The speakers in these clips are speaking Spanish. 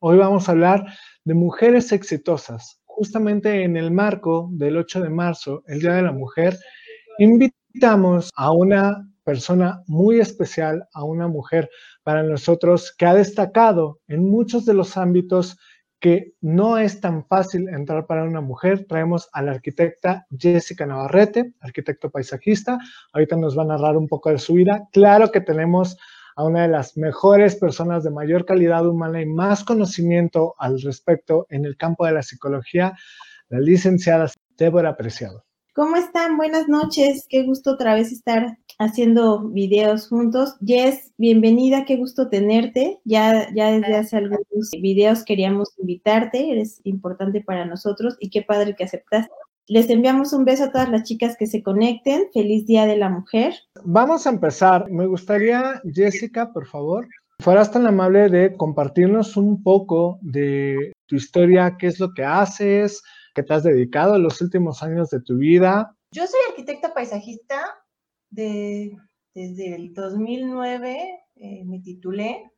Hoy vamos a hablar de mujeres exitosas. Justamente en el marco del 8 de marzo, el Día de la Mujer, invitamos a una persona muy especial, a una mujer para nosotros que ha destacado en muchos de los ámbitos que no es tan fácil entrar para una mujer. Traemos a la arquitecta Jessica Navarrete, arquitecto paisajista. Ahorita nos va a narrar un poco de su vida. Claro que tenemos a una de las mejores personas de mayor calidad humana y más conocimiento al respecto en el campo de la psicología, la licenciada Débora Preciado. ¿Cómo están? Buenas noches. Qué gusto otra vez estar haciendo videos juntos. Jess, bienvenida, qué gusto tenerte. Ya, ya desde hace algunos videos queríamos invitarte, eres importante para nosotros y qué padre que aceptaste. Les enviamos un beso a todas las chicas que se conecten. Feliz Día de la Mujer. Vamos a empezar. Me gustaría, Jessica, por favor, fueras tan amable de compartirnos un poco de tu historia, qué es lo que haces, qué te has dedicado en los últimos años de tu vida. Yo soy arquitecta paisajista de, desde el 2009, eh, me titulé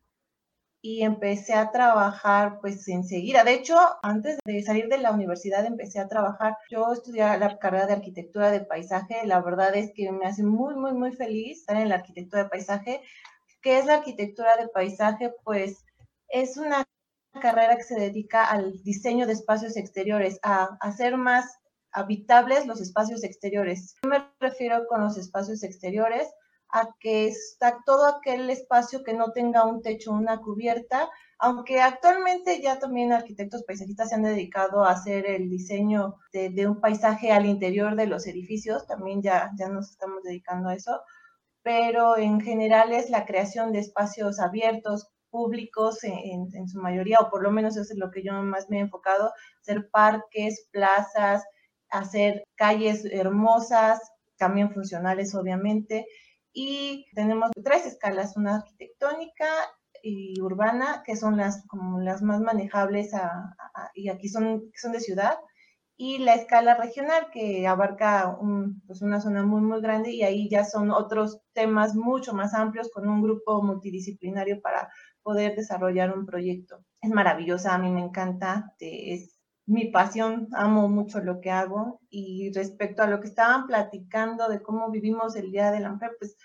y empecé a trabajar pues enseguida. De hecho, antes de salir de la universidad empecé a trabajar. Yo estudié la carrera de arquitectura de paisaje. La verdad es que me hace muy, muy, muy feliz estar en la arquitectura de paisaje. ¿Qué es la arquitectura de paisaje? Pues es una carrera que se dedica al diseño de espacios exteriores, a hacer más habitables los espacios exteriores. Me refiero con los espacios exteriores a que está todo aquel espacio que no tenga un techo, una cubierta, aunque actualmente ya también arquitectos paisajistas se han dedicado a hacer el diseño de, un paisaje al interior de los edificios, también ya, ya nos estamos dedicando a eso, pero en general es la creación de espacios abiertos, públicos en, en su mayoría, o por lo menos eso es lo que yo más me he enfocado, hacer parques, plazas, hacer calles hermosas, también funcionales obviamente, y tenemos tres escalas, una arquitectónica y urbana, que son las como las más manejables y aquí son, son de ciudad, y la escala regional que abarca pues una zona muy, muy grande y ahí ya son otros temas mucho más amplios con un grupo multidisciplinario para poder desarrollar un proyecto. Es maravillosa, a mí me encanta, es mi pasión, amo mucho lo que hago y respecto a lo que estaban platicando de cómo vivimos el Día de la Mujer, pues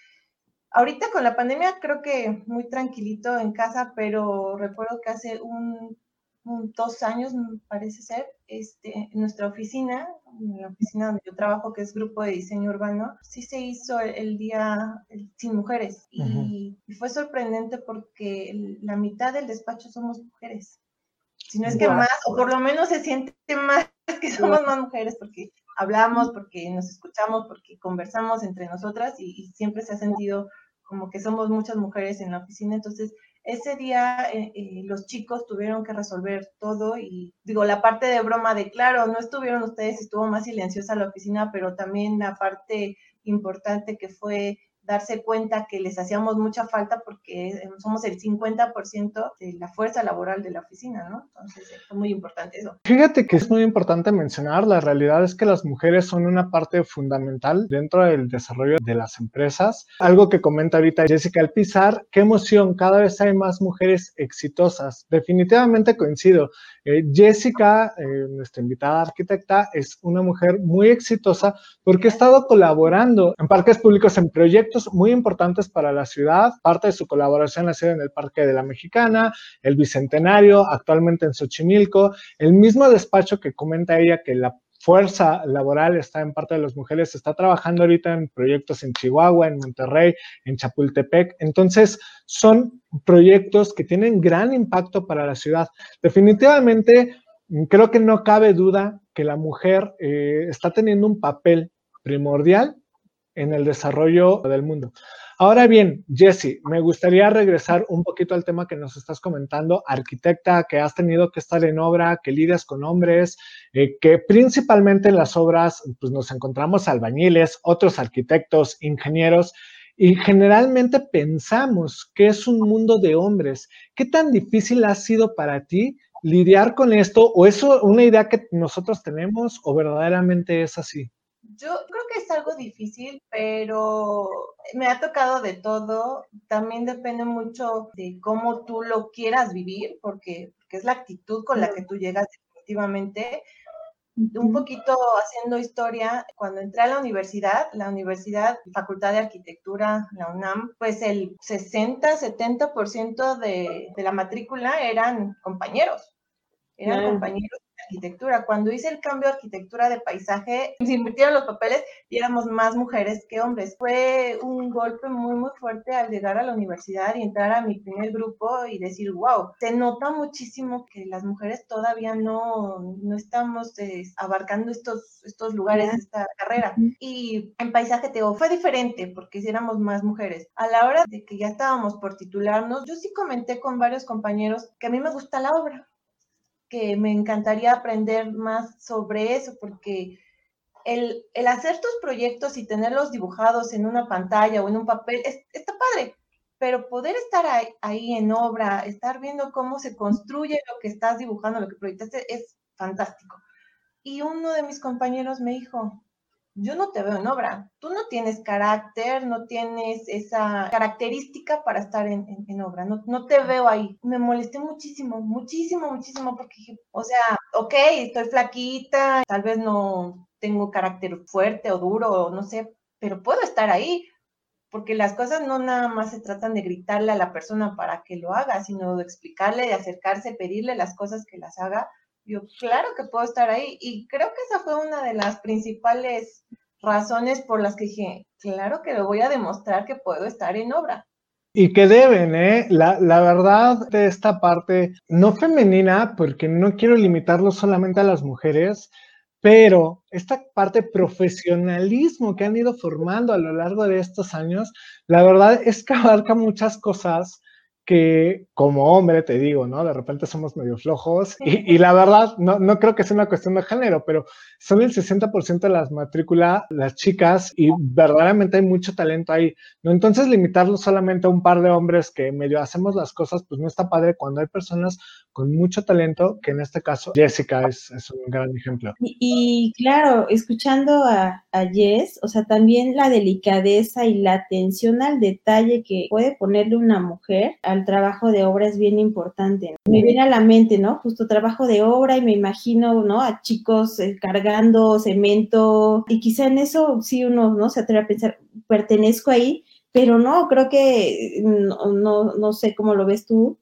ahorita con la pandemia creo que muy tranquilito en casa, pero recuerdo que hace un, dos años, me parece ser, este, en nuestra oficina, en la oficina donde yo trabajo, que es Grupo de Diseño Urbano, sí se hizo el, Día Sin Mujeres. Y, y fue sorprendente porque la mitad del despacho somos mujeres si no es que más, o por lo menos se siente más que somos más mujeres porque hablamos, porque nos escuchamos, porque conversamos entre nosotras y, siempre se ha sentido como que somos muchas mujeres en la oficina. Entonces, ese día eh, eh, los chicos tuvieron que resolver todo y digo, la parte de broma de, claro, no estuvieron ustedes, estuvo más silenciosa la oficina, pero también la parte importante que fue darse cuenta que les hacíamos mucha falta porque eh, somos el 50% de la fuerza laboral de la oficina, ¿no? Entonces, es muy importante eso. Fíjate que es muy importante mencionar, la realidad es que las mujeres son una parte fundamental dentro del desarrollo de las empresas. Algo que comenta ahorita Jessica Alpizar, qué emoción, cada vez hay más mujeres exitosas. Definitivamente coincido. Eh, Jessica, eh, nuestra invitada arquitecta, es una mujer muy exitosa porque ha estado colaborando en parques públicos en proyectos muy importantes para la ciudad. Parte de su colaboración ha sido en el Parque de la Mexicana, el Bicentenario, actualmente en Xochimilco, el mismo despacho que comenta ella que la fuerza laboral está en parte de las mujeres, está trabajando ahorita en proyectos en Chihuahua, en Monterrey, en Chapultepec. Entonces, son proyectos que tienen gran impacto para la ciudad. Definitivamente, creo que no cabe duda que la mujer eh, está teniendo un papel primordial en el desarrollo del mundo. Ahora bien, Jesse, me gustaría regresar un poquito al tema que nos estás comentando, arquitecta, que has tenido que estar en obra, que lidias con hombres, eh, que principalmente en las obras pues nos encontramos albañiles, otros arquitectos, ingenieros, y generalmente pensamos que es un mundo de hombres. ¿Qué tan difícil ha sido para ti lidiar con esto? ¿O es una idea que nosotros tenemos o verdaderamente es así? Yo creo que es algo difícil, pero me ha tocado de todo. También depende mucho de cómo tú lo quieras vivir, porque, es la actitud con la que tú llegas definitivamente. Un poquito haciendo historia, cuando entré a la universidad, la universidad, Facultad de Arquitectura, la UNAM, pues el 60-70% de, de la matrícula eran compañeros, eran compañeros arquitectura. Cuando hice el cambio de arquitectura de paisaje, se invirtieron los papeles y éramos más mujeres que hombres. Fue un golpe muy, muy fuerte al llegar a la universidad y entrar a mi primer grupo y decir, wow, se nota muchísimo que las mujeres todavía no, no estamos eh, abarcando estos, estos lugares, esta carrera. Y en paisaje, te fue diferente porque éramos más mujeres. A la hora de que ya estábamos por titularnos, yo sí comenté con varios compañeros que a mí me gusta la obra que me encantaría aprender más sobre eso, porque el, hacer tus proyectos y tenerlos dibujados en una pantalla o en un papel está padre, pero poder estar ahí, en obra, estar viendo cómo se construye lo que estás dibujando, lo que proyectaste, es fantástico. Y uno de mis compañeros me dijo, yo no te veo en obra. Tú no tienes carácter, no tienes esa característica para estar en, obra. No, no, te veo ahí. Me molesté muchísimo, muchísimo, muchísimo, porque o sea, ok, estoy flaquita, tal vez no tengo carácter fuerte o duro, no sé, pero puedo estar ahí. Porque las cosas no nada más se tratan de gritarle a la persona para que lo haga, sino de explicarle, de acercarse, pedirle las cosas que las haga yo, claro que puedo estar ahí. Y creo que esa fue una de las principales razones por las que dije, claro que lo voy a demostrar que puedo estar en obra. Y que deben, ¿eh? La, la, verdad de esta parte, no femenina, porque no quiero limitarlo solamente a las mujeres, pero esta parte profesionalismo que han ido formando a lo largo de estos años, la verdad es que abarca muchas cosas que como hombre, te digo, ¿no? De repente somos medio flojos y, la verdad, no, no, creo que sea una cuestión de género, pero son el 60% de las matrículas las chicas y verdaderamente hay mucho talento ahí, ¿no? Entonces limitarlo solamente a un par de hombres que medio hacemos las cosas, pues no está padre cuando hay personas con mucho talento, que en este caso Jessica es, un gran ejemplo. Y, claro, escuchando a, a Jess, o sea, también la delicadeza y la atención al detalle que puede ponerle una mujer al trabajo de obra es bien importante. Me viene a la mente, ¿no? Justo trabajo de obra y me imagino, ¿no? A chicos eh, cargando cemento y quizá en eso sí uno, ¿no? Se atreve a pensar, pertenezco ahí, pero no, creo que no, no, no sé cómo lo ves tú,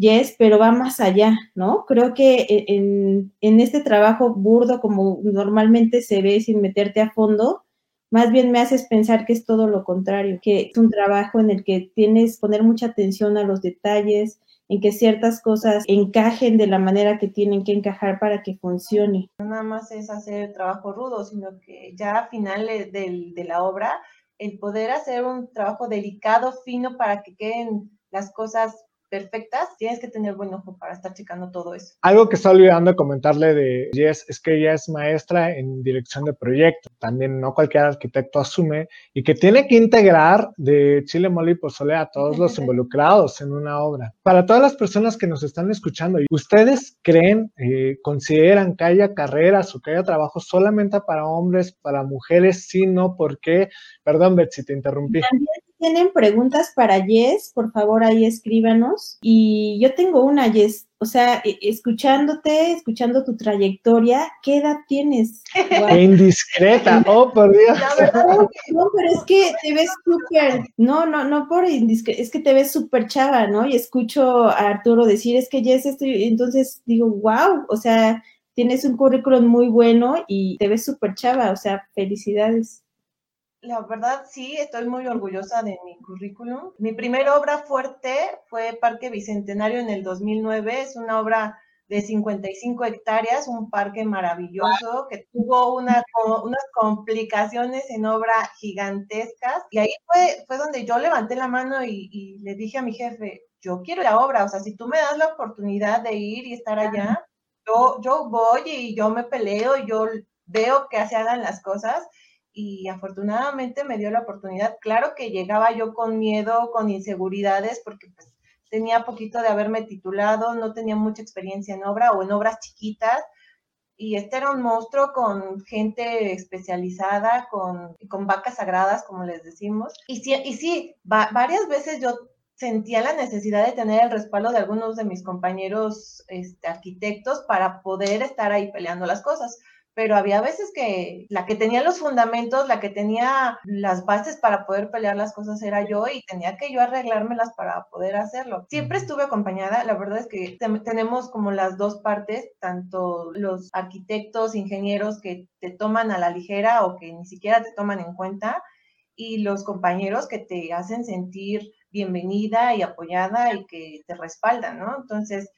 Yes, pero va más allá, ¿no? Creo que e, en, en, este trabajo burdo, como normalmente se ve sin meterte a fondo, más bien me haces pensar que es todo lo contrario, que es un trabajo en el que tienes que poner mucha atención a los detalles, en que ciertas cosas encajen de la manera que tienen que encajar para que funcione. No nada más es hacer trabajo rudo, sino que ya a final de, de la obra, el poder hacer un trabajo delicado, fino, para que queden las cosas perfectas, tienes que tener buen ojo para estar checando todo eso. Algo que está olvidando comentarle de Jess es que ella es maestra en dirección de proyectos. También no cualquier arquitecto asume y que tiene que integrar de Chile, Mole y Pozole a todos los involucrados en una obra. Para todas las personas que nos están escuchando, ¿ustedes creen, eh, consideran que haya carreras o que haya trabajo solamente para hombres, para mujeres? Sí, no, ¿por qué? Perdón, Betsy, te interrumpí tienen preguntas para Jess, por favor ahí escríbanos. Y yo tengo una, Jess, o sea, e, escuchándote, escuchando tu trayectoria, ¿qué edad tienes? Indiscreta, oh, por Dios. No, pero es que te ves súper, no, no, no por indiscreta, es que te ves súper chava, ¿no? Y escucho a Arturo decir, es que Jess, estoy, entonces digo, wow, o sea, tienes un currículum muy bueno y te ves súper chava, o sea, felicidades. La verdad, sí, estoy muy orgullosa de mi currículum. Mi primera obra fuerte fue Parque Bicentenario en el 2009. Es una obra de 55 hectáreas, un parque maravilloso que tuvo una, unas complicaciones en obra gigantescas. Y ahí fue, fue donde yo levanté la mano y, y le dije a mi jefe, yo quiero la obra, o sea, si tú me das la oportunidad de ir y estar allá, yo, yo voy y yo me peleo y yo veo que se hagan las cosas y afortunadamente me dio la oportunidad. Claro que llegaba yo con miedo, con inseguridades, porque pues tenía poquito de haberme titulado, no tenía mucha experiencia en obra o en obras chiquitas. y este era un monstruo con gente especializada, con, con vacas sagradas, como les decimos. Y sí, y sí varias veces yo sentía la necesidad de tener el respaldo de algunos de mis compañeros este, arquitectos para poder estar ahí peleando las cosas pero había veces que la que tenía los fundamentos, la que tenía las bases para poder pelear las cosas era yo y tenía que yo arreglármelas para poder hacerlo. Siempre estuve acompañada, la verdad es que tenemos como las dos partes, tanto los arquitectos, ingenieros que te toman a la ligera o que ni siquiera te toman en cuenta y los compañeros que te hacen sentir bienvenida y apoyada y que te respaldan, ¿no? Entonces,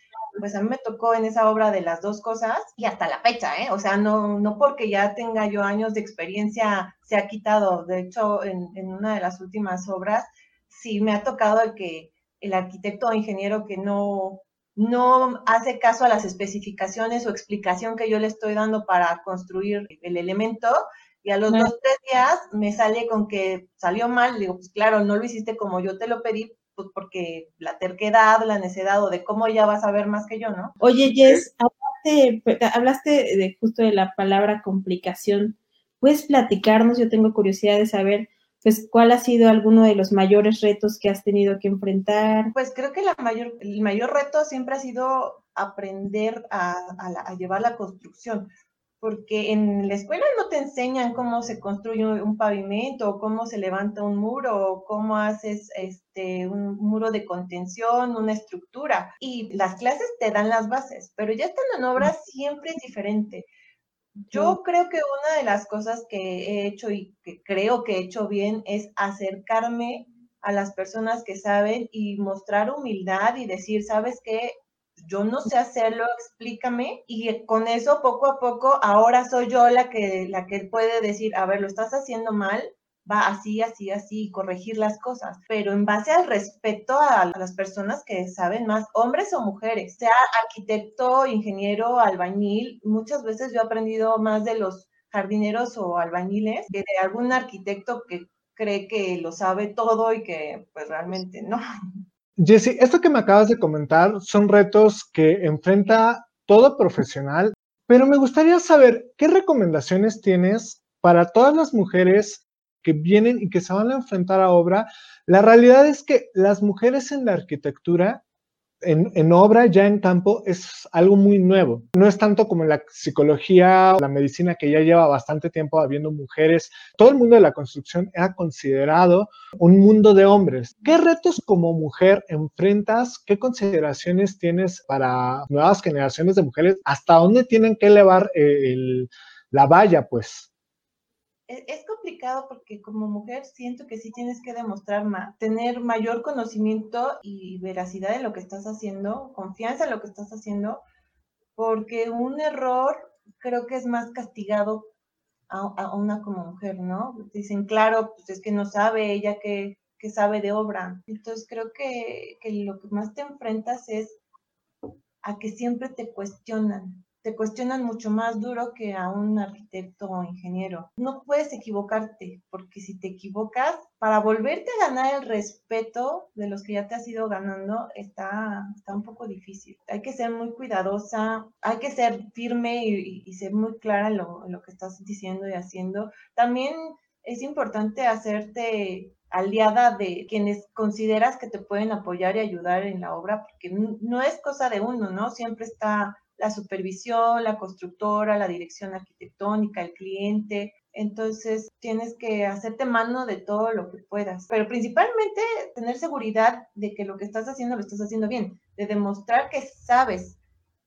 pues a mí me tocó en esa obra de las dos cosas y hasta la fecha, ¿eh? O sea, no, no porque ya tenga yo años de experiencia se ha quitado. De hecho, en, en una de las últimas obras sí me ha tocado el que el arquitecto o ingeniero que no, no hace caso a las especificaciones o explicación que yo le estoy dando para construir el elemento y a los dos, tres días me sale con que salió mal. Digo, pues claro, no lo hiciste como yo te lo pedí, pues porque la terquedad, la necedad o de cómo ya vas a ver más que yo, ¿no? Oye, Jess, hablaste, de justo de la palabra complicación. ¿Puedes platicarnos? Yo tengo curiosidad de saber, pues, ¿cuál ha sido alguno de los mayores retos que has tenido que enfrentar? Pues creo que la mayor, el mayor reto siempre ha sido aprender a, a llevar la construcción porque en la escuela no te enseñan cómo se construye un pavimento, o cómo se levanta un muro, o cómo haces este, un muro de contención, una estructura. Y las clases te dan las bases, pero ya estando en obra siempre es diferente. Yo creo que una de las cosas que he hecho y que creo que he hecho bien es acercarme a las personas que saben y mostrar humildad y decir, ¿sabes qué? Yo no sé hacerlo, explícame. Y con eso, poco a poco, ahora soy yo la que, la que puede decir, a ver, lo estás haciendo mal, va así, así, así, y corregir las cosas, pero en base al respeto a, las personas que saben más, hombres o mujeres, sea arquitecto, ingeniero, albañil, muchas veces yo he aprendido más de los jardineros o albañiles que de algún arquitecto que cree que lo sabe todo y que pues realmente no. Jesse, esto que me acabas de comentar son retos que enfrenta todo profesional, pero me gustaría saber qué recomendaciones tienes para todas las mujeres que vienen y que se van a enfrentar a obra. La realidad es que las mujeres en la arquitectura en, obra, ya en campo, es algo muy nuevo. No es tanto como la psicología o la medicina que ya lleva bastante tiempo habiendo mujeres. Todo el mundo de la construcción era considerado un mundo de hombres. ¿Qué retos como mujer enfrentas? ¿Qué consideraciones tienes para nuevas generaciones de mujeres? ¿Hasta dónde tienen que elevar eh, la valla, pues? Es complicado porque como mujer siento que sí tienes que demostrar tener mayor conocimiento y veracidad en lo que estás haciendo, confianza en lo que estás haciendo, porque un error creo que es más castigado a, una como mujer, ¿no? Dicen, claro, pues es que no sabe ella que, que sabe de obra. Entonces creo que, que lo que más te enfrentas es a que siempre te cuestionan, te cuestionan mucho más duro que a un arquitecto o ingeniero. No puedes equivocarte, porque si te equivocas, para volverte a ganar el respeto de los que ya te has ido ganando, está, está un poco difícil. Hay que ser muy cuidadosa, hay que ser firme y, ser muy clara en lo, en lo que estás diciendo y haciendo. También es importante hacerte aliada de quienes consideras que te pueden apoyar y ayudar en la obra, porque no es cosa de uno, ¿no? Siempre está la supervisión, la constructora, la dirección arquitectónica, el cliente. Entonces tienes que hacerte mano de todo lo que puedas, pero principalmente tener seguridad de que lo que estás haciendo lo estás haciendo bien, de demostrar que sabes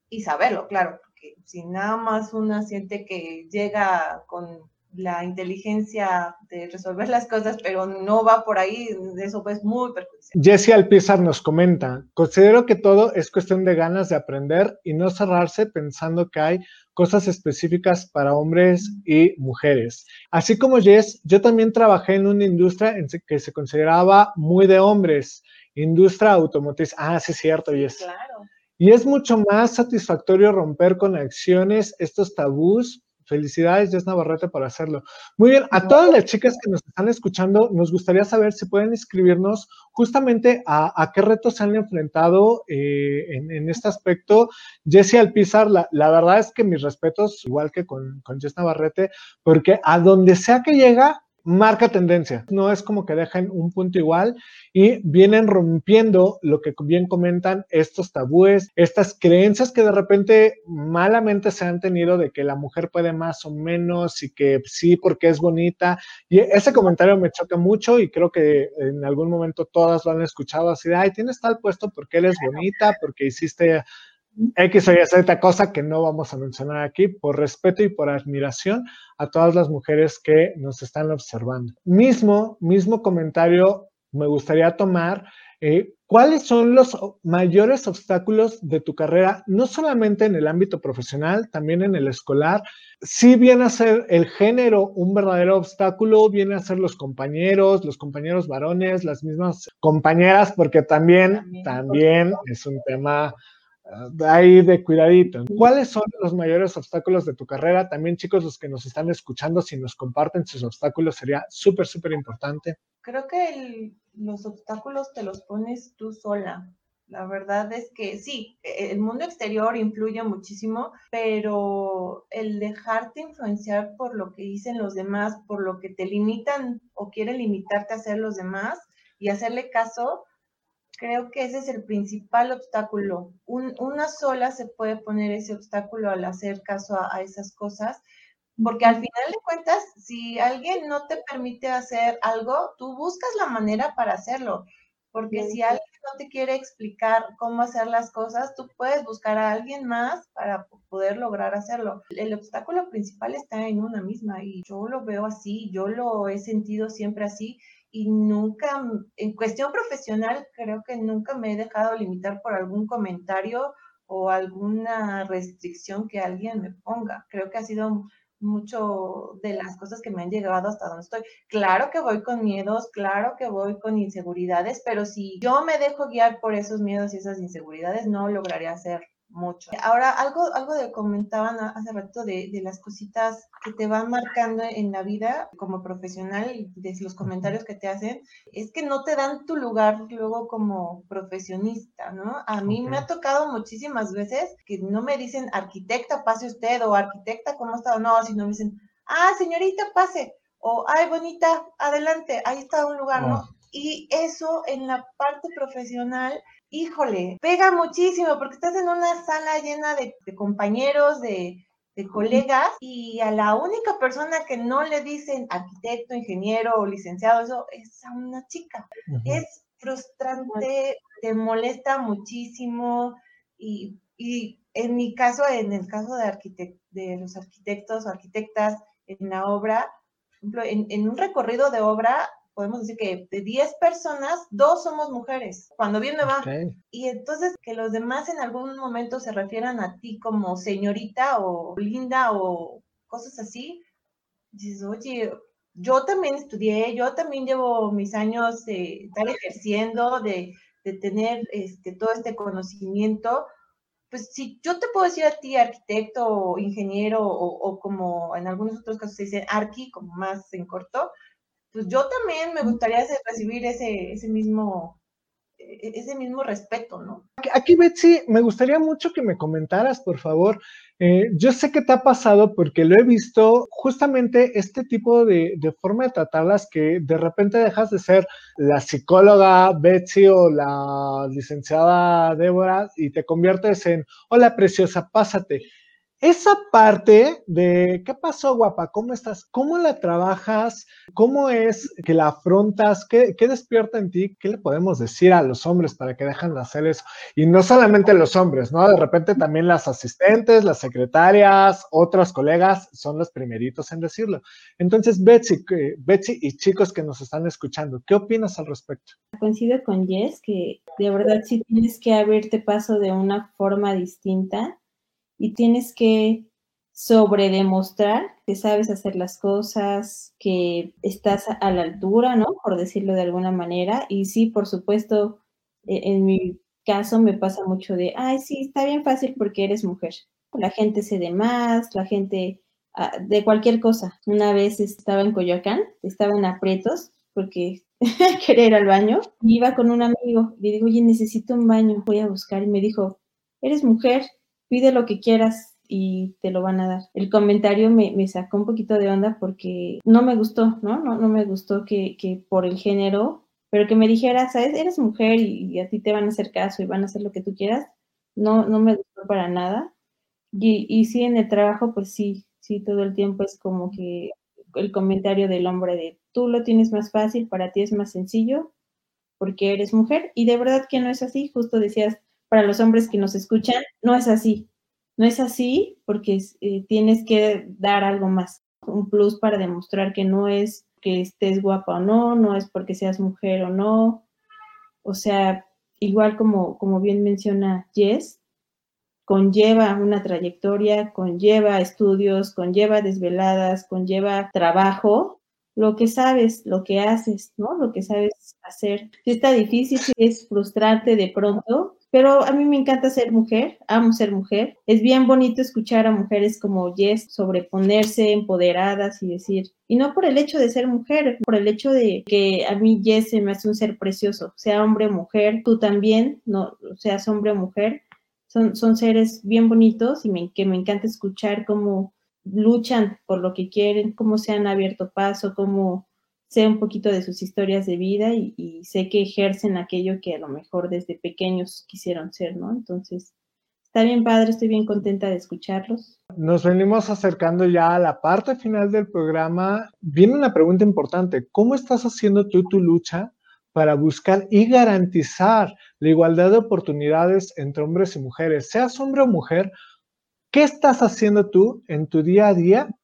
y saberlo, claro, porque si nada más una siente que llega con la inteligencia de resolver las cosas, pero no va por ahí, eso pues muy perjudicial. Jessie Alpizar nos comenta, considero que todo es cuestión de ganas de aprender y no cerrarse pensando que hay cosas específicas para hombres y mujeres. Así como Jess, yo también trabajé en una industria en que se consideraba muy de hombres, industria automotriz. Ah, sí, es cierto, Jess. Claro. Y es mucho más satisfactorio romper con acciones estos tabús Felicidades, Jess Navarrete, por hacerlo. Muy bien, a todas las chicas que nos están escuchando, nos gustaría saber si pueden inscribirnos justamente a, qué retos se han enfrentado eh, en, este aspecto. Jessie Alpizar, la, la, verdad es que mis respetos, igual que con, con Jess Navarrete, porque a donde sea que llega, marca tendencia. No es como que dejen un punto igual y vienen rompiendo lo que bien comentan estos tabúes, estas creencias que de repente malamente se han tenido de que la mujer puede más o menos y que sí porque es bonita. Y ese comentario me choca mucho y creo que en algún momento todas lo han escuchado así de, ay, tienes tal puesto porque él es bonita, porque hiciste X o Y Z cosa que no vamos a mencionar aquí por respeto y por admiración a todas las mujeres que nos están observando. Mismo, mismo comentario me gustaría tomar. Eh, ¿Cuáles son los mayores obstáculos de tu carrera, no solamente en el ámbito profesional, también en el escolar? Si viene a ser el género un verdadero obstáculo, viene a ser los compañeros, los compañeros varones, las mismas compañeras, porque también, también es un tema ahí de cuidadito. ¿Cuáles son los mayores obstáculos de tu carrera? También, chicos, los que nos están escuchando, si nos comparten sus obstáculos, sería súper, súper importante. Creo que los obstáculos te los pones tú sola. La verdad es que sí, e, el mundo exterior influye muchísimo, pero el dejarte influenciar por lo que dicen los demás, por lo que te limitan o quieren limitarte a hacer los demás y hacerle caso, Creo que ese es el principal obstáculo. una sola se puede poner ese obstáculo al hacer caso a, esas cosas, porque al final de cuentas, si alguien no te permite hacer algo, tú buscas la manera para hacerlo. Porque si alguien no te quiere explicar cómo hacer las cosas, tú puedes buscar a alguien más para poder lograr hacerlo. El obstáculo principal está en una misma y yo lo veo así, yo lo he sentido siempre así y nunca, en cuestión profesional, creo que nunca me he dejado limitar por algún comentario o alguna restricción que alguien me ponga. Creo que ha sido mucho de las cosas que me han llegado hasta donde estoy. Claro que voy con miedos, claro que voy con inseguridades, pero si yo me dejo guiar por esos miedos y esas inseguridades, no lograré hacer mucho. Ahora, algo, algo de comentaban hace rato de, de, las cositas que te van marcando en la vida como profesional, de los comentarios que te hacen, es que no te dan tu lugar luego como profesionista, ¿no? A mí me ha tocado muchísimas veces que no me dicen arquitecta, pase usted, o arquitecta, ¿cómo está? No, sino me dicen, ah, señorita, pase, o ay, bonita, adelante, ahí está un lugar, ¿no? Y eso en la parte profesional híjole, pega muchísimo porque estás en una sala llena de, compañeros, de, colegas y a la única persona que no le dicen arquitecto, ingeniero o licenciado, eso es a una chica. Es frustrante, te molesta muchísimo y, en mi caso, en el caso de, de los arquitectos o arquitectas en la obra, por ejemplo, en un recorrido de obra podemos decir que de 10 personas, dos somos mujeres, cuando bien me va. Y entonces que los demás en algún momento se refieran a ti como señorita o linda o cosas así, dices, oye, yo también estudié, yo también llevo mis años de estar ejerciendo, de, tener este, todo este conocimiento. Pues si yo te puedo decir a ti arquitecto o ingeniero o, o como en algunos otros casos se dice arqui, como más en corto, pues yo también me gustaría recibir ese, ese mismo e, ese mismo respeto, ¿no? Aquí, Betsy, me gustaría mucho que me comentaras, por favor. Eh, yo sé que te ha pasado porque lo he visto justamente este tipo de, de, forma de tratarlas que de repente dejas de ser la psicóloga Betsy o la licenciada Débora y te conviertes en, hola preciosa, pásate. Esa parte de, ¿qué pasó, guapa? ¿Cómo estás? ¿Cómo la trabajas? ¿Cómo es que la afrontas? ¿Qué, despierta en ti? ¿Qué le podemos decir a los hombres para que dejen de hacer eso? Y no solamente los hombres, ¿no? De repente también las asistentes, las secretarias, otros colegas son los primeritos en decirlo. Entonces, Betsy, Betsy y chicos que nos están escuchando, ¿qué opinas al respecto? Coincido con Jess que de verdad sí tienes que abrirte paso de una forma distinta y tienes que sobredemostrar que sabes hacer las cosas, que estás a la altura, ¿no? Por decirlo de alguna manera. Y sí, por supuesto, e, en mi caso me pasa mucho de, ay, sí, está bien fácil porque eres mujer. La gente se de más, la gente de cualquier cosa. Una vez estaba en Coyoacán, estaba en aprietos porque quería ir al baño. Iba con un amigo. Le digo, oye, necesito un baño, voy a buscar. Y me dijo, eres mujer, pide lo que quieras y te lo van a dar. El comentario me, sacó un poquito de onda porque no me gustó, ¿no? No, no me gustó que, que por el género, pero que me dijera, sabes, eres mujer y, a ti te van a hacer caso y van a hacer lo que tú quieras. No, no me gustó para nada. Y, y sí, en el trabajo, pues sí, sí, todo el tiempo es como que el comentario del hombre de tú lo tienes más fácil, para ti es más sencillo porque eres mujer y de verdad que no es así, justo decías, para los hombres que nos escuchan, no es así, no es así porque eh, tienes que dar algo más, un plus para demostrar que no es que estés guapa o no, no es porque seas mujer o no, o sea, igual como, como bien menciona Jess, conlleva una trayectoria, conlleva estudios, conlleva desveladas, conlleva trabajo, lo que sabes, lo que haces, ¿no? Lo que sabes hacer. Si está difícil, si es frustrante de pronto, pero a mí me encanta ser mujer, amo ser mujer. Es bien bonito escuchar a mujeres como Jess sobreponerse, empoderadas y decir, y no por el hecho de ser mujer, por el hecho de que a mí Jess se me hace un ser precioso, sea hombre o mujer, tú también, no seas hombre o mujer, son, son seres bien bonitos y me, que me encanta escuchar cómo luchan por lo que quieren, cómo se han abierto paso, cómo sé un poquito de sus historias de vida y, sé que ejercen aquello que a lo mejor desde pequeños quisieron ser, ¿no? Entonces, está bien padre, estoy bien contenta de escucharlos. Nos venimos acercando ya a la parte final del programa. Viene una pregunta importante. ¿Cómo estás haciendo tú tu lucha para buscar y garantizar la igualdad de oportunidades entre hombres y mujeres? Seas hombre o mujer, ¿qué estás haciendo tú en tu día a día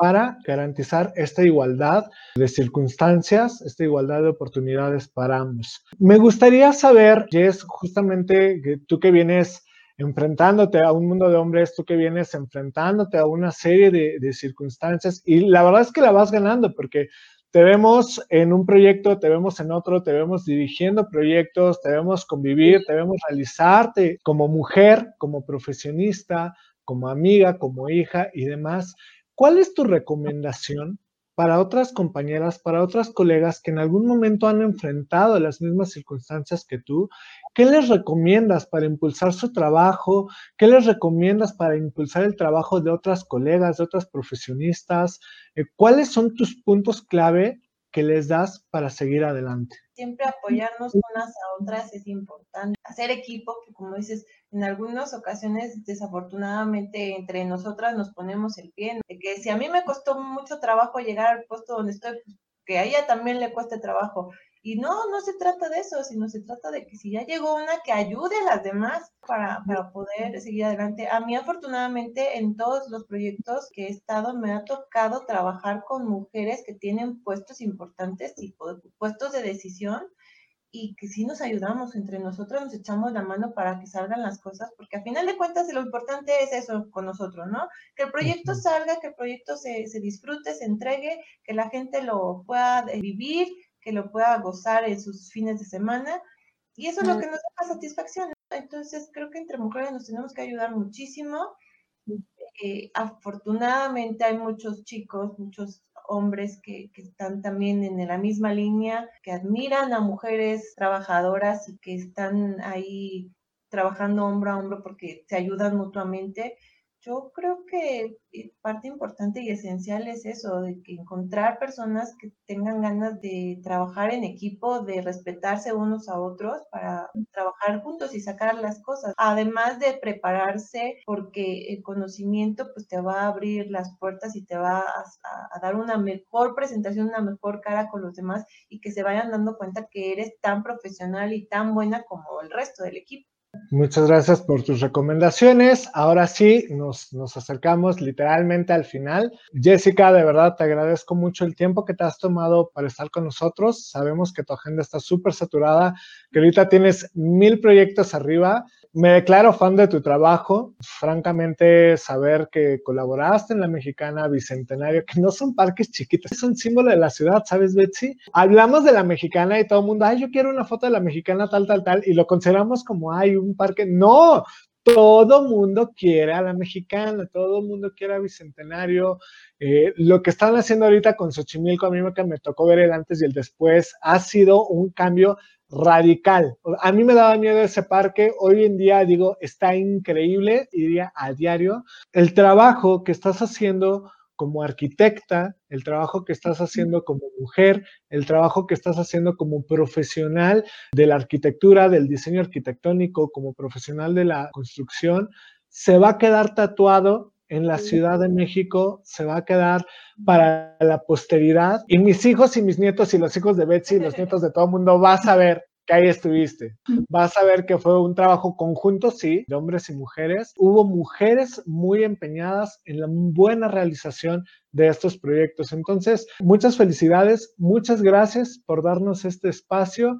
para garantizar esta igualdad de circunstancias, esta igualdad de oportunidades para ambos. Me gustaría saber, Jess, justamente tú que vienes enfrentándote a un mundo de hombres, tú que vienes enfrentándote a una serie de, circunstancias y la verdad es que la vas ganando porque te vemos en un proyecto, te vemos en otro, te vemos dirigiendo proyectos, te vemos convivir, te vemos realizarte como mujer, como profesionista, como amiga, como hija y demás. ¿Cuál es tu recomendación para otras compañeras, para otras colegas que en algún momento han enfrentado las mismas circunstancias que tú? ¿Qué les recomiendas para impulsar su trabajo? ¿Qué les recomiendas para impulsar el trabajo de otras colegas, de otras profesionistas? Eh, ¿Cuáles son tus puntos clave que les das para seguir adelante? Siempre apoyarnos unas a otras es importante. Hacer equipo, que como dices, en algunas ocasiones desafortunadamente entre nosotras nos ponemos el pie, que si a mí me costó mucho trabajo llegar al puesto donde estoy, pues que a ella también le cueste trabajo. Y no, no se trata de eso, sino se trata de que si ya llegó una, que ayude a las demás para, para poder seguir adelante. A mí afortunadamente en todos los proyectos que he estado me ha tocado trabajar con mujeres que tienen puestos importantes y puestos de decisión y que sí nos ayudamos entre nosotros, nos echamos la mano para que salgan las cosas, porque a final de cuentas lo importante es eso con nosotros, ¿no? Que el proyecto salga, que el proyecto se, se disfrute, se entregue, que la gente lo pueda vivir, que lo pueda gozar en sus fines de semana, y eso es lo que nos da satisfacción. Entonces, creo que entre mujeres nos tenemos que ayudar muchísimo. Eh, afortunadamente hay muchos chicos, muchos hombres que, están también en la misma línea, que admiran a mujeres trabajadoras y que están ahí trabajando hombro a hombro porque se ayudan mutuamente. Yo creo que eh, parte importante y esencial es eso, de que encontrar personas que tengan ganas de trabajar en equipo, de respetarse unos a otros para trabajar juntos y sacar las cosas. Además de prepararse, porque el conocimiento pues te va a abrir las puertas y te va a, dar una mejor presentación, una mejor cara con los demás y que se vayan dando cuenta que eres tan profesional y tan buena como el resto del equipo. Muchas gracias por tus recomendaciones. Ahora sí, nos, nos, acercamos literalmente al final. Jessica, de verdad te agradezco mucho el tiempo que te has tomado para estar con nosotros. Sabemos que tu agenda está súper saturada, que ahorita tienes mil proyectos arriba me declaro fan de tu trabajo. Francamente, saber que colaboraste en la Mexicana Bicentenario, que no son parques chiquitos, es un símbolo de la ciudad, ¿sabes, Betsy? Hablamos de la Mexicana y todo el mundo, ay, yo quiero una foto de la Mexicana tal, tal, tal, y lo consideramos como, ay, un parque. No, todo mundo quiere a la mexicana, todo mundo quiere a Bicentenario. Eh, lo que están haciendo ahorita con Xochimilco, a mí me, me tocó ver el antes y el después, ha sido un cambio radical. A mí me daba miedo ese parque, hoy en día digo, está increíble, iría a diario. El trabajo que estás haciendo como arquitecta, el trabajo que estás haciendo como mujer, el trabajo que estás haciendo como profesional de la arquitectura, del diseño arquitectónico, como profesional de la construcción, se va a quedar tatuado en la Ciudad de México, se va a quedar para la posteridad. Y mis hijos y mis nietos y los hijos de Betsy y los nietos de todo el mundo vas a ver ahí estuviste. Vas a ver que fue un trabajo conjunto, sí, de hombres y mujeres. Hubo mujeres muy empeñadas en la buena realización de estos proyectos. Entonces, muchas felicidades, muchas gracias por darnos este espacio.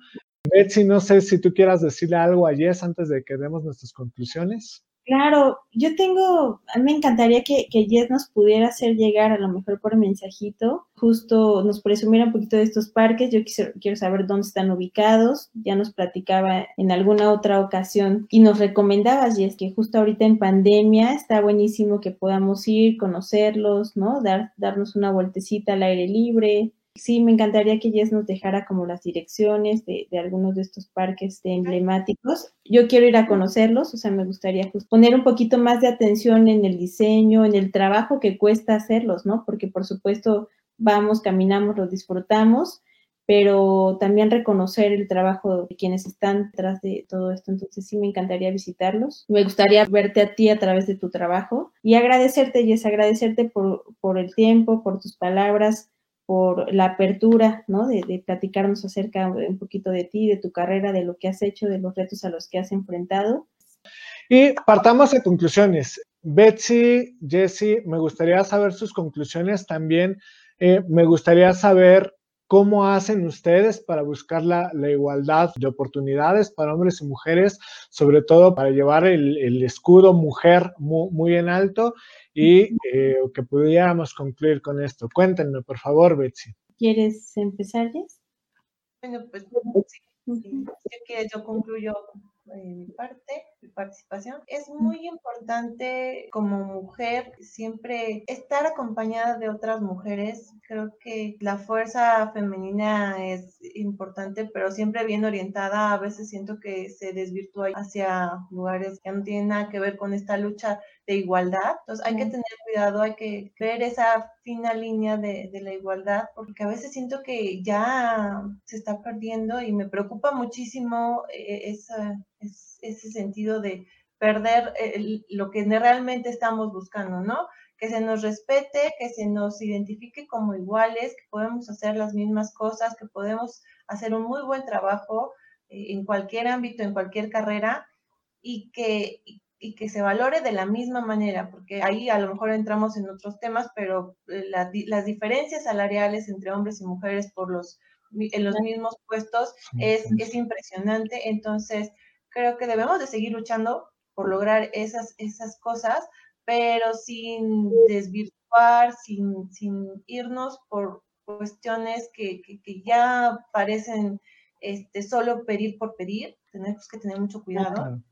Betsy, no sé si tú quieras decirle algo a Jess antes de que demos nuestras conclusiones. Claro, yo tengo, a me encantaría que, que Jess nos pudiera hacer llegar, a lo mejor por mensajito, justo nos presumiera un poquito de estos parques. Yo quiero saber dónde están ubicados. Ya nos platicaba en alguna otra ocasión y nos recomendabas, Jess, que justo ahorita en pandemia está buenísimo que podamos ir, conocerlos, ¿no? Dar, darnos una vueltecita al aire libre, Sí, me encantaría que Jess nos dejara como las direcciones de, algunos de estos parques emblemáticos. Yo quiero ir a conocerlos, o sea, me gustaría poner un poquito más de atención en el diseño, en el trabajo que cuesta hacerlos, ¿no? Porque por supuesto vamos, caminamos, los disfrutamos, pero también reconocer el trabajo de quienes están detrás de todo esto. Entonces sí me encantaría visitarlos. Me gustaría verte a ti a través de tu trabajo y agradecerte, Jess, agradecerte por, por el tiempo, por tus palabras por la apertura, ¿no? De, platicarnos acerca un poquito de ti, de tu carrera, de lo que has hecho, de los retos a los que has enfrentado. Y partamos de conclusiones. Betsy, Jesse, me gustaría saber sus conclusiones también. Eh, me gustaría saber cómo hacen ustedes para buscar la, igualdad de oportunidades para hombres y mujeres, sobre todo para llevar el, escudo mujer muy en alto y eh, que pudiéramos concluir con esto. Cuéntenme, por favor, Betsy. ¿Quieres empezar, Jess? Bueno, pues sí, que yo concluyo mi parte, participación. Es muy importante como mujer siempre estar acompañada de otras mujeres. Creo que la fuerza femenina es importante, pero siempre bien orientada. A veces siento que se desvirtúa hacia lugares que no tienen nada que ver con esta lucha de igualdad. Entonces hay que tener cuidado, hay que ver esa fina línea de, de, la igualdad, porque a veces siento que ya se está perdiendo y me preocupa muchísimo eh, esa, ese sentido de perder lo que realmente estamos buscando, ¿no? Que se nos respete, que se nos identifique como iguales, que podemos hacer las mismas cosas, que podemos hacer un muy buen trabajo eh, en cualquier ámbito, en cualquier carrera, y que, y que se valore de la misma manera, porque ahí a lo mejor entramos en otros temas, pero eh, las diferencias salariales entre hombres y mujeres por los, en los mismos puestos es, es impresionante. Entonces, creo que debemos de seguir luchando por lograr esas, esas cosas, pero sin desvirtuar, sin, sin irnos por cuestiones que, que, ya parecen este, solo pedir por pedir. Tenemos que tener mucho cuidado,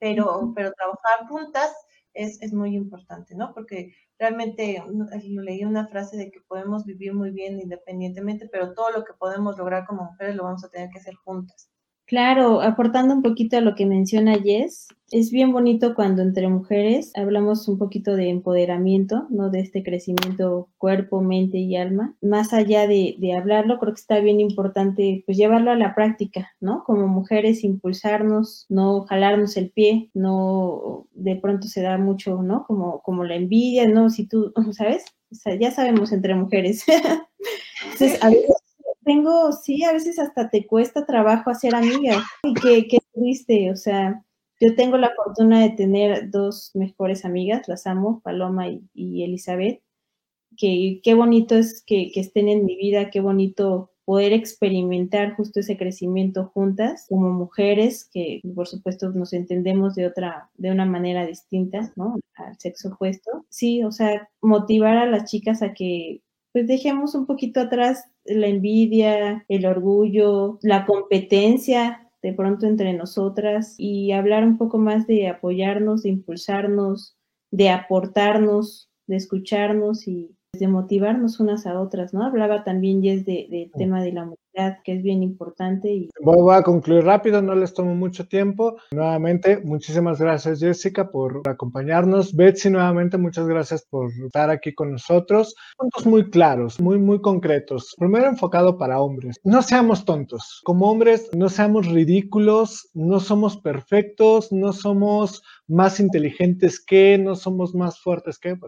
pero, pero trabajar juntas es, es, muy importante, ¿no? Porque realmente leí una frase de que podemos vivir muy bien independientemente, pero todo lo que podemos lograr como mujeres lo vamos a tener que hacer juntas. Claro, aportando un poquito a lo que menciona Jess, es bien bonito cuando entre mujeres hablamos un poquito de empoderamiento, ¿no? De este crecimiento cuerpo, mente y alma. Más allá de, hablarlo, creo que está bien importante pues llevarlo a la práctica, ¿no? Como mujeres impulsarnos, no jalarnos el pie, no de pronto se da mucho, ¿no? Como, como la envidia, ¿no? Si tú, ¿sabes? Ya sabemos entre mujeres. Entonces, a veces tengo, sí, a veces hasta te cuesta trabajo hacer amigas. Qué triste, o sea, yo tengo la fortuna de tener dos mejores amigas, las amo, Paloma y, Elizabeth. Que qué bonito es que, que, estén en mi vida, qué bonito poder experimentar justo ese crecimiento juntas como mujeres que por supuesto nos entendemos de otra de una manera distinta, ¿no? al sexo opuesto. Sí, o sea, motivar a las chicas a que pues dejemos un poquito atrás la envidia, el orgullo, la competencia, de pronto entre nosotras y hablar un poco más de apoyarnos, de impulsarnos, de aportarnos, de escucharnos y de motivarnos unas a otras, ¿no? Hablaba también Jess de, del tema de la que es bien importante. Y... Voy a concluir rápido, no les tomo mucho tiempo. Nuevamente, muchísimas gracias Jessica por acompañarnos. Betsy, nuevamente, muchas gracias por estar aquí con nosotros. Puntos muy claros, muy, muy concretos. Primero enfocado para hombres. No seamos tontos. Como hombres, no seamos ridículos, no somos perfectos, no somos más inteligentes que, no somos más fuertes que.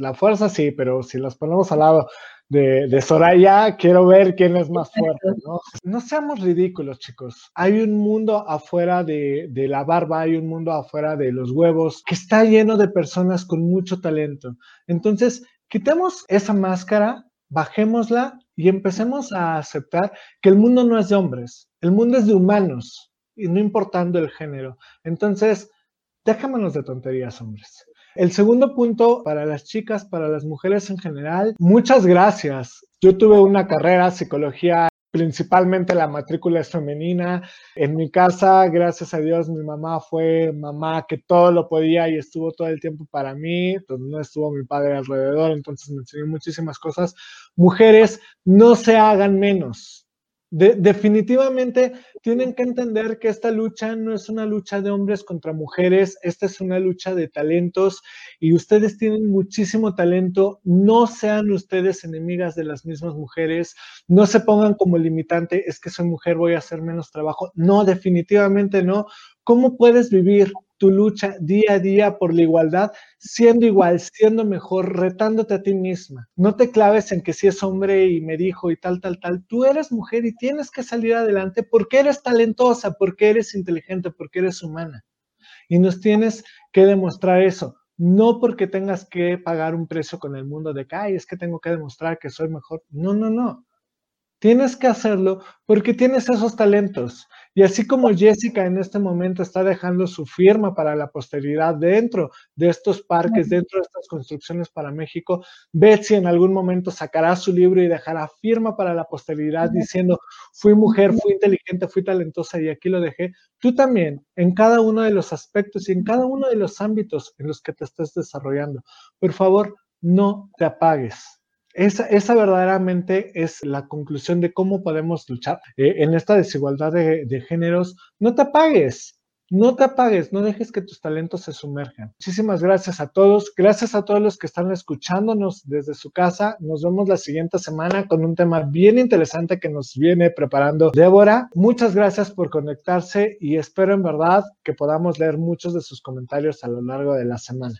La fuerza sí, pero si las ponemos al lado de, Soraya, quiero ver quién es más fuerte, ¿no? No seamos ridículos, chicos. Hay un mundo afuera de, de, la barba, hay un mundo afuera de los huevos que está lleno de personas con mucho talento. Entonces, quitemos esa máscara, bajémosla y empecemos a aceptar que el mundo no es de hombres, el mundo es de humanos, y no importando el género. Entonces, déjamenos de tonterías, hombres. El segundo punto para las chicas, para las mujeres en general, muchas gracias. Yo tuve una carrera psicología principalmente la matrícula es femenina. En mi casa, gracias a Dios, mi mamá fue mamá que todo lo podía y estuvo todo el tiempo para mí, entonces no estuvo mi padre alrededor, entonces me enseñó muchísimas cosas. Mujeres, no se hagan menos definitivamente tienen que entender que esta lucha no es una lucha de hombres contra mujeres, esta es una lucha de talentos y ustedes tienen muchísimo talento, no sean ustedes enemigas de las mismas mujeres, no se pongan como limitante, es que soy mujer, voy a hacer menos trabajo, no, definitivamente no. ¿Cómo puedes vivir tu lucha día a día por la igualdad, siendo igual, siendo mejor, retándote a ti misma. No te claves en que si es hombre y me dijo y tal, tal, tal. Tú eres mujer y tienes que salir adelante porque eres talentosa, porque eres inteligente, porque eres humana. Y nos tienes que demostrar eso. No porque tengas que pagar un precio con el mundo de que, ay, es que tengo que demostrar que soy mejor. No, no, no. Tienes que hacerlo porque tienes esos talentos. Y así como Jessica en este momento está dejando su firma para la posteridad dentro de estos parques, dentro de estas construcciones para México, Betsy en algún momento sacará su libro y dejará firma para la posteridad diciendo, fui mujer, fui inteligente, fui talentosa y aquí lo dejé. Tú también, en cada uno de los aspectos y en cada uno de los ámbitos en los que te estés desarrollando, por favor, no te apagues esa, verdaderamente es la conclusión de cómo podemos luchar eh, en esta desigualdad de, de géneros. No te apagues, no te apagues, no dejes que tus talentos se sumerjan. Muchísimas gracias a todos. Gracias a todos los que están escuchándonos desde su casa. Nos vemos la siguiente semana con un tema bien interesante que nos viene preparando Débora. Muchas gracias por conectarse y espero en verdad que podamos leer muchos de sus comentarios a lo largo de la semana.